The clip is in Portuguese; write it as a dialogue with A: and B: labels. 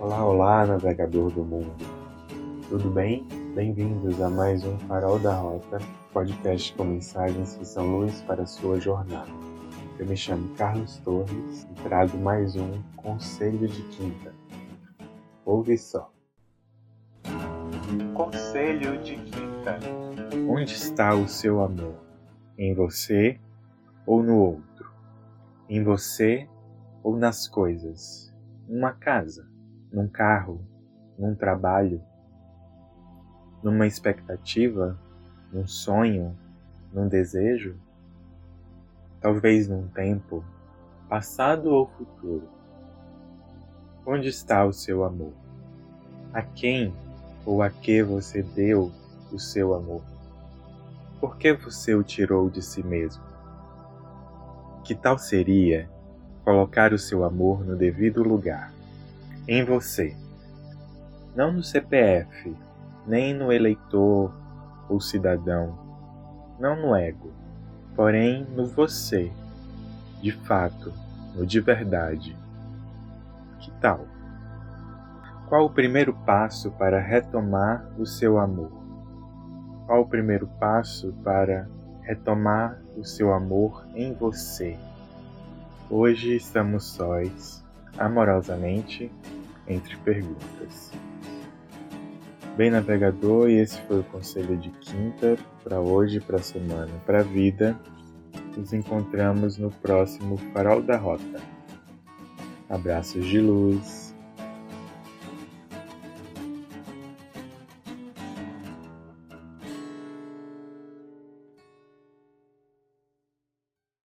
A: Olá, olá, navegador do mundo. Tudo bem? Bem-vindos a mais um Farol da Rota, podcast com mensagens que são luz para a sua jornada. Eu me chamo Carlos Torres e trago mais um Conselho de Quinta. Ouve só. Conselho de Quinta. Onde está o seu amor? Em você ou no outro? Em você ou nas coisas? Numa casa, num carro, num trabalho, numa expectativa, num sonho, num desejo? Talvez num tempo, passado ou futuro. Onde está o seu amor? A quem ou a que você deu o seu amor? Por que você o tirou de si mesmo? Que tal seria colocar o seu amor no devido lugar, em você, não no CPF, nem no eleitor ou cidadão, não no ego, porém no você, de fato, no de verdade. Que tal? Qual o primeiro passo para retomar o seu amor? Qual o primeiro passo para retomar o seu amor em você? Hoje estamos sós, amorosamente, entre perguntas. Bem, navegador, e esse foi o conselho de quinta para hoje, para a semana, para a vida. Nos encontramos no próximo Farol da Rota. Abraços de luz.